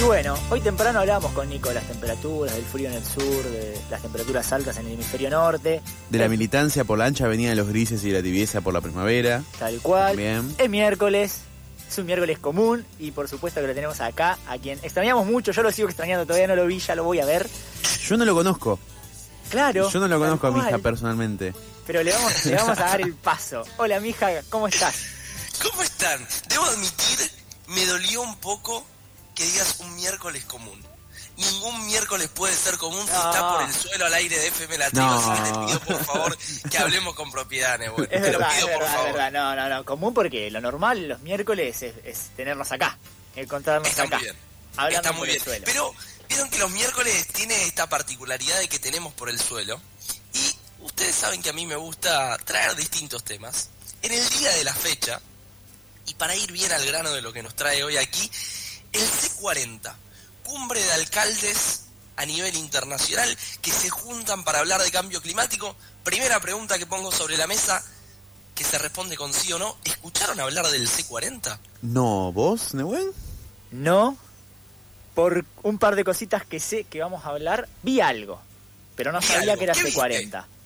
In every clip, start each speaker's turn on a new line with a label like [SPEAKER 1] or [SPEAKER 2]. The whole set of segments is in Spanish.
[SPEAKER 1] Y bueno, hoy temprano hablábamos con Nico de las temperaturas, del frío en el sur, de las temperaturas altas en el hemisferio norte.
[SPEAKER 2] De la militancia por la ancha avenida de los grises y la tibieza por la primavera.
[SPEAKER 1] Tal cual.
[SPEAKER 2] Bien.
[SPEAKER 1] Es miércoles, es un miércoles común y por supuesto que lo tenemos acá, a quien extrañamos mucho, yo lo sigo extrañando, todavía no lo vi, ya lo voy a ver.
[SPEAKER 2] Yo no lo conozco.
[SPEAKER 1] Claro.
[SPEAKER 2] Yo no lo conozco a mi hija
[SPEAKER 1] cual.
[SPEAKER 2] personalmente.
[SPEAKER 1] Pero le vamos, le vamos a dar el paso. Hola, mija, ¿cómo estás?
[SPEAKER 3] ¿Cómo están? Debo admitir, me dolió un poco que digas un miércoles común. Ningún miércoles puede ser común si
[SPEAKER 1] No.
[SPEAKER 3] está por el suelo al aire de FM La Tribu,
[SPEAKER 2] No.
[SPEAKER 3] así que te pido por favor que hablemos con propiedad, Nebuen.
[SPEAKER 1] Es
[SPEAKER 3] Te lo
[SPEAKER 1] verdad,
[SPEAKER 3] pido
[SPEAKER 1] es
[SPEAKER 3] por
[SPEAKER 1] verdad,
[SPEAKER 3] favor.
[SPEAKER 1] verdad. No, no, no, común porque lo normal los miércoles es, es tenernos acá, encontrarnos
[SPEAKER 3] Está
[SPEAKER 1] acá.
[SPEAKER 3] muy bien.
[SPEAKER 1] Hablando
[SPEAKER 3] Está
[SPEAKER 1] por
[SPEAKER 3] muy
[SPEAKER 1] el
[SPEAKER 3] bien.
[SPEAKER 1] suelo.
[SPEAKER 3] Pero vieron que los miércoles tiene esta particularidad de que tenemos por el suelo. Y ustedes saben que a mí me gusta traer distintos temas. En el día de la fecha, y para ir bien al grano de lo que nos trae hoy aquí, el C40, cumbre de alcaldes a nivel internacional que se juntan para hablar de cambio climático. Primera pregunta que pongo sobre la mesa, que se responde con sí o no. ¿Escucharon hablar del C40?
[SPEAKER 2] No, ¿vos, Nehuen?
[SPEAKER 1] No, por un par de cositas que sé que vamos a hablar, vi algo, pero no
[SPEAKER 3] Vi
[SPEAKER 1] sabía
[SPEAKER 3] algo.
[SPEAKER 1] que era
[SPEAKER 3] ¿Qué
[SPEAKER 1] C40.
[SPEAKER 3] ¿Qué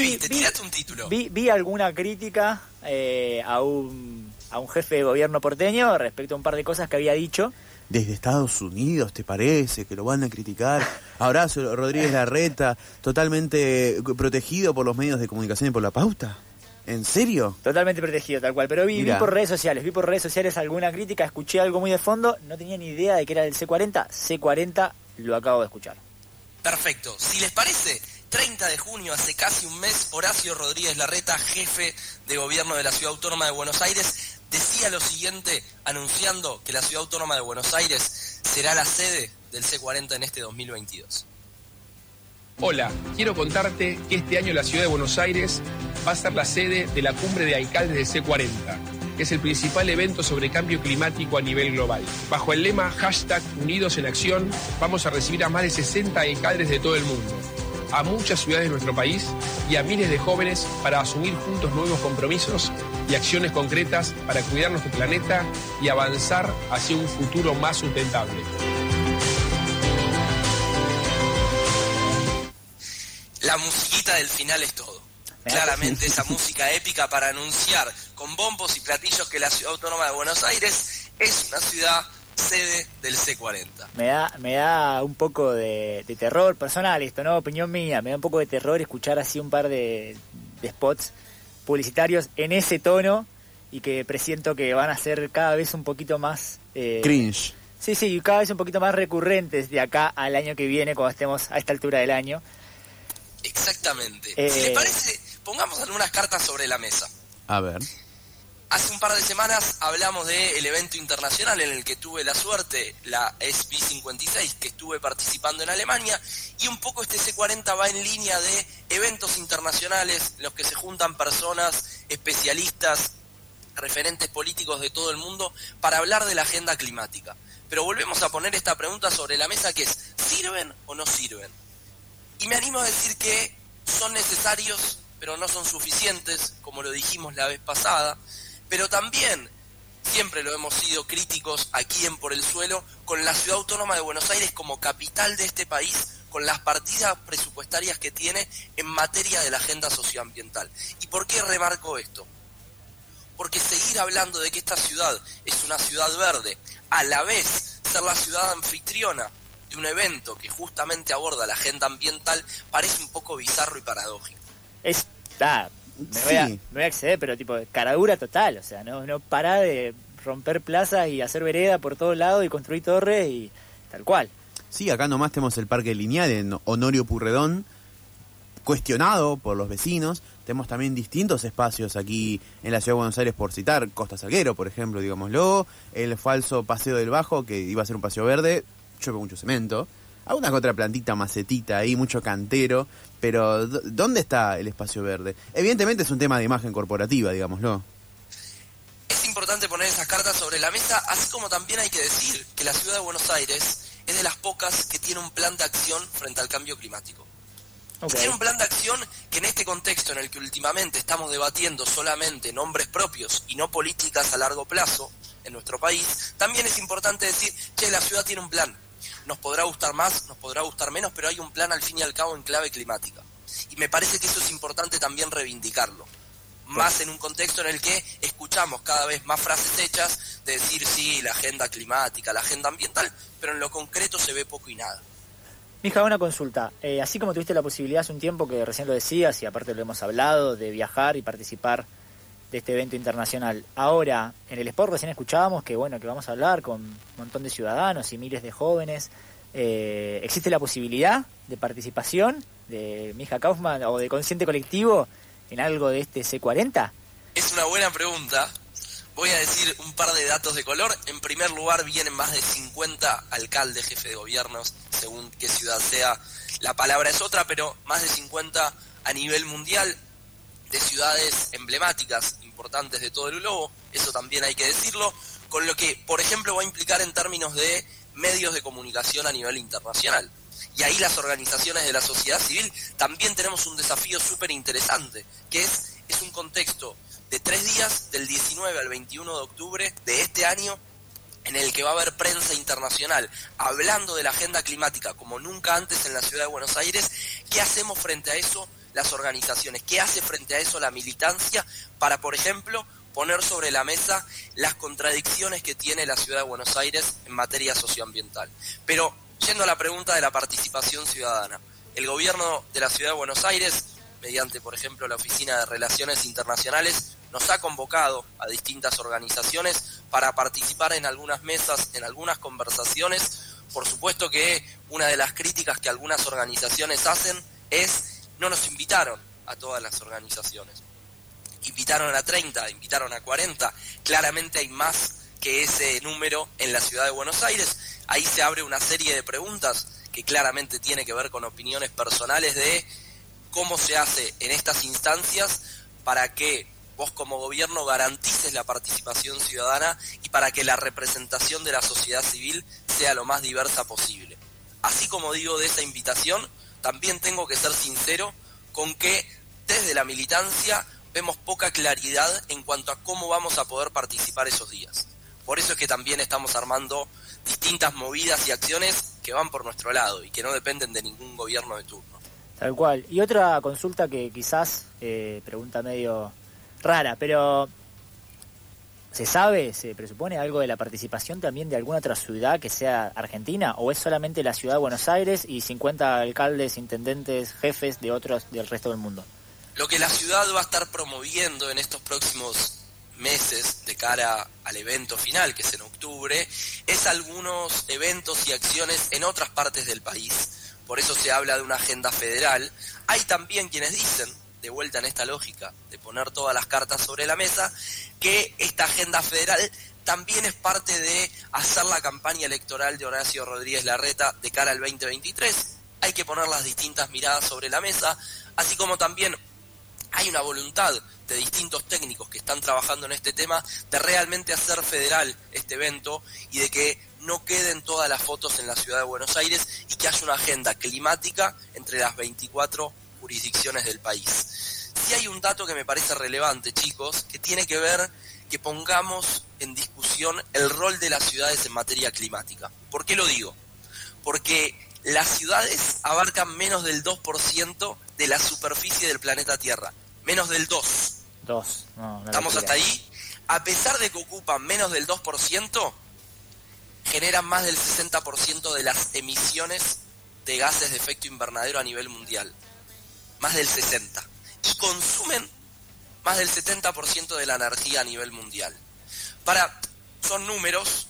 [SPEAKER 1] Vi-
[SPEAKER 3] Tirate un título.
[SPEAKER 1] Vi, vi alguna crítica eh, a, un, a un jefe de gobierno porteño respecto a un par de cosas que había dicho.
[SPEAKER 2] Desde Estados Unidos, ¿te parece? Que lo van a criticar. Abrazo, Rodríguez Larreta, totalmente protegido por los medios de comunicación y por la pauta. ¿En serio?
[SPEAKER 1] Totalmente protegido, tal cual. Pero vi, vi por redes sociales, vi por redes sociales alguna crítica, escuché algo muy de fondo, no tenía ni idea de que era del C40. C40 lo acabo de escuchar.
[SPEAKER 3] Perfecto. Si les parece, 30 de junio, hace casi un mes, Horacio Rodríguez Larreta, jefe de gobierno de la Ciudad Autónoma de Buenos Aires, decía lo siguiente, anunciando que la Ciudad Autónoma de Buenos Aires será la sede del C40 en este 2022.
[SPEAKER 4] Hola, quiero contarte que este año la ciudad de Buenos Aires va a ser la sede de la cumbre de alcaldes de C40, que es el principal evento sobre cambio climático a nivel global. Bajo el lema hashtag Unidos en Acción, vamos a recibir a más de 60 alcaldes de todo el mundo, a muchas ciudades de nuestro país y a miles de jóvenes para asumir juntos nuevos compromisos y acciones concretas para cuidar nuestro planeta y avanzar hacia un futuro más sustentable.
[SPEAKER 3] La musiquita del final es todo. Claramente esa música épica para anunciar con bombos y platillos que la Ciudad Autónoma de Buenos Aires es una ciudad sede del C40.
[SPEAKER 1] Me da, me da un poco de, de terror personal esto, ¿no? Opinión mía, me da un poco de terror escuchar así un par de, de spots publicitarios en ese tono y que presiento que van a ser cada vez un poquito más... eh,
[SPEAKER 2] Cringe.
[SPEAKER 1] Sí, sí, cada vez un poquito más recurrentes de acá al año que viene, cuando estemos a esta altura del año.
[SPEAKER 3] Exactamente.
[SPEAKER 1] Eh,
[SPEAKER 3] Si les parece, pongamos algunas cartas sobre la mesa.
[SPEAKER 2] A ver.
[SPEAKER 3] Hace un par de semanas hablamos del evento internacional en el que tuve la suerte, la SB56, que estuve participando en Alemania, y un poco este C40 va en línea de eventos internacionales, en los que se juntan personas, especialistas, referentes políticos de todo el mundo, para hablar de la agenda climática. Pero volvemos a poner esta pregunta sobre la mesa que es, ¿sirven o no sirven? Y me animo a decir que son necesarios, pero no son suficientes, como lo dijimos la vez pasada. Pero también, siempre lo hemos sido críticos aquí en Por el Suelo, con la Ciudad Autónoma de Buenos Aires como capital de este país, con las partidas presupuestarias que tiene en materia de la agenda socioambiental. ¿Y por qué remarco esto? Porque seguir hablando de que esta ciudad es una ciudad verde, a la vez ser la ciudad anfitriona de un evento que justamente aborda la agenda ambiental, parece un poco bizarro y paradójico.
[SPEAKER 1] Es... me, voy a, me voy a acceder, pero tipo, caradura total, o sea, no, no para de romper plazas y hacer vereda por todos lados y construir torres y tal cual.
[SPEAKER 2] Sí, acá nomás tenemos el parque lineal en Honorio Purredón, cuestionado por los vecinos. Tenemos también distintos espacios aquí en la Ciudad de Buenos Aires, por citar Costa Salguero, por ejemplo, digámoslo. El falso Paseo del Bajo, que iba a ser un paseo verde, llueve mucho cemento. Alguna otra plantita, macetita ahí, mucho cantero, pero ¿dónde está el espacio verde? Evidentemente es un tema de imagen corporativa, digámoslo.
[SPEAKER 3] Es importante poner esas cartas sobre la mesa, así como también hay que decir que la ciudad de Buenos Aires es de las pocas que tiene un plan de acción frente al cambio climático. Tiene un plan de acción que en este contexto en el que últimamente estamos debatiendo solamente nombres propios y no políticas a largo plazo en nuestro país, también es importante decir, que la ciudad tiene un plan. Nos podrá gustar más, nos podrá gustar menos, pero hay un plan al fin y al cabo en clave climática. Y me parece que eso es importante también reivindicarlo. Más en un contexto en el que escuchamos cada vez más frases hechas de decir sí, la agenda climática, la agenda ambiental, pero en lo concreto se ve poco y nada.
[SPEAKER 1] Mija, una consulta. Eh, así como tuviste la posibilidad hace un tiempo, que recién lo decías, y aparte lo hemos hablado, de viajar y participar de este evento internacional. Ahora, en el Sport recién escuchábamos que, bueno, que vamos a hablar con un montón de ciudadanos y miles de jóvenes. Eh, ¿Existe la posibilidad de participación de Mija Kaufman o de Consciente Colectivo en algo de este C40?
[SPEAKER 3] Es una buena pregunta. Voy a decir un par de datos de color. En primer lugar, vienen más de 50 alcaldes, jefes de gobiernos, según qué ciudad sea. La palabra es otra, pero más de 50 a nivel mundial de ciudades emblemáticas, importantes de todo el globo. Eso también hay que decirlo. Con lo que, por ejemplo, va a implicar en términos de medios de comunicación a nivel internacional. Y ahí las organizaciones de la sociedad civil también tenemos un desafío súper interesante, que es, es un contexto de tres días, del 19 al 21 de octubre de este año, en el que va a haber prensa internacional hablando de la agenda climática como nunca antes en la ciudad de Buenos Aires. ¿Qué hacemos frente a eso las organizaciones? ¿Qué hace frente a eso la militancia para, por ejemplo, poner sobre la mesa las contradicciones que tiene la ciudad de Buenos Aires en materia socioambiental? Pero, yendo a la pregunta de la participación ciudadana, el gobierno de la ciudad de Buenos Aires mediante, por ejemplo, la Oficina de Relaciones Internacionales, nos ha convocado a distintas organizaciones para participar en algunas mesas, en algunas conversaciones. Por supuesto que una de las críticas que algunas organizaciones hacen es no nos invitaron a todas las organizaciones. Invitaron a 30, invitaron a 40. Claramente hay más que ese número en la ciudad de Buenos Aires. Ahí se abre una serie de preguntas que claramente tiene que ver con opiniones personales de cómo se hace en estas instancias para que vos como gobierno garantices la participación ciudadana y para que la representación de la sociedad civil sea lo más diversa posible. Así como digo de esa invitación, también tengo que ser sincero con que desde la militancia vemos poca claridad en cuanto a cómo vamos a poder participar esos días. Por eso es que también estamos armando distintas movidas y acciones que van por nuestro lado y que no dependen de ningún gobierno de turno.
[SPEAKER 1] Tal cual. Y otra consulta que quizás, eh, pregunta medio rara, pero ¿se sabe, se presupone algo de la participación también de alguna otra ciudad que sea argentina? ¿O es solamente la ciudad de Buenos Aires y 50 alcaldes, intendentes, jefes de otros del resto del mundo?
[SPEAKER 3] Lo que la ciudad va a estar promoviendo en estos próximos meses de cara al evento final, que es en octubre, es algunos eventos y acciones en otras partes del país por eso se habla de una agenda federal. Hay también quienes dicen, de vuelta en esta lógica de poner todas las cartas sobre la mesa, que esta agenda federal también es parte de hacer la campaña electoral de Horacio Rodríguez Larreta de cara al 2023. Hay que poner las distintas miradas sobre la mesa, así como también hay una voluntad de distintos técnicos que están trabajando en este tema de realmente hacer federal este evento y de que no queden todas las fotos en la ciudad de Buenos Aires y que haya una agenda climática entre las 24 jurisdicciones del país. Si hay un dato que me parece relevante, chicos, que tiene que ver que pongamos en discusión el rol de las ciudades en materia climática. ¿Por qué lo digo? Porque las ciudades abarcan menos del 2% de la superficie del planeta Tierra. Menos del 2.
[SPEAKER 1] 2.
[SPEAKER 3] ¿Estamos hasta ahí? A pesar de que ocupan menos del 2%, generan más del 60% de las emisiones de gases de efecto invernadero a nivel mundial. Más del 60%. Y consumen más del 70% de la energía a nivel mundial. Para, son números,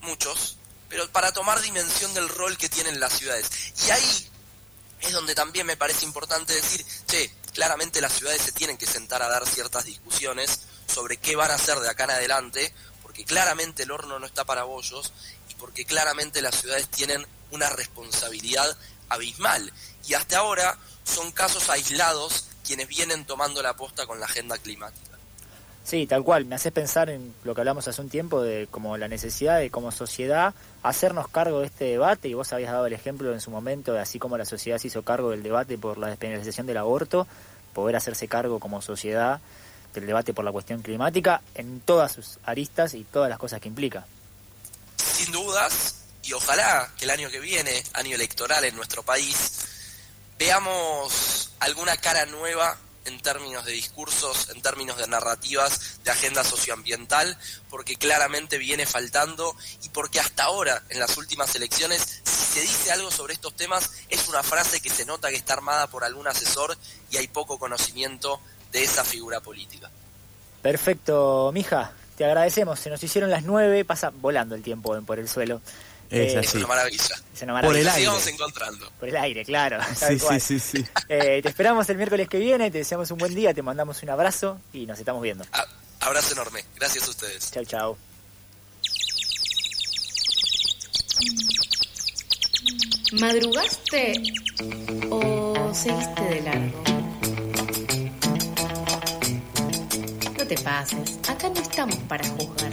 [SPEAKER 3] muchos, pero para tomar dimensión del rol que tienen las ciudades. Y ahí es donde también me parece importante decir, che, claramente las ciudades se tienen que sentar a dar ciertas discusiones sobre qué van a hacer de acá en adelante, porque claramente el horno no está para bollos y porque claramente las ciudades tienen una responsabilidad abismal. Y hasta ahora son casos aislados quienes vienen tomando la posta con la agenda climática.
[SPEAKER 1] Sí, tal cual. Me hace pensar en lo que hablamos hace un tiempo de como la necesidad de como sociedad hacernos cargo de este debate y vos habías dado el ejemplo en su momento de así como la sociedad se hizo cargo del debate por la despenalización del aborto, poder hacerse cargo como sociedad del debate por la cuestión climática en todas sus aristas y todas las cosas que implica.
[SPEAKER 3] Sin dudas, y ojalá que el año que viene, año electoral en nuestro país, veamos alguna cara nueva en términos de discursos, en términos de narrativas de agenda socioambiental, porque claramente viene faltando y porque hasta ahora, en las últimas elecciones, si se dice algo sobre estos temas, es una frase que se nota que está armada por algún asesor y hay poco conocimiento de esa figura política.
[SPEAKER 1] Perfecto, mija, te agradecemos. Se nos hicieron las nueve, pasa volando el tiempo por el suelo.
[SPEAKER 2] Es
[SPEAKER 1] Eh,
[SPEAKER 2] así.
[SPEAKER 3] Es una maravilla.
[SPEAKER 1] Es una maravilla.
[SPEAKER 2] Por el aire.
[SPEAKER 3] sigamos encontrando.
[SPEAKER 1] Por el aire, claro.
[SPEAKER 2] Sí, sí, sí, sí.
[SPEAKER 1] Eh, te esperamos el miércoles que viene, te deseamos un buen día, te mandamos un abrazo y nos estamos viendo.
[SPEAKER 3] A- abrazo enorme. Gracias a ustedes.
[SPEAKER 1] Chao, chao.
[SPEAKER 5] ¿Madrugaste o seguiste de largo? No te pases, acá no estamos para juzgar.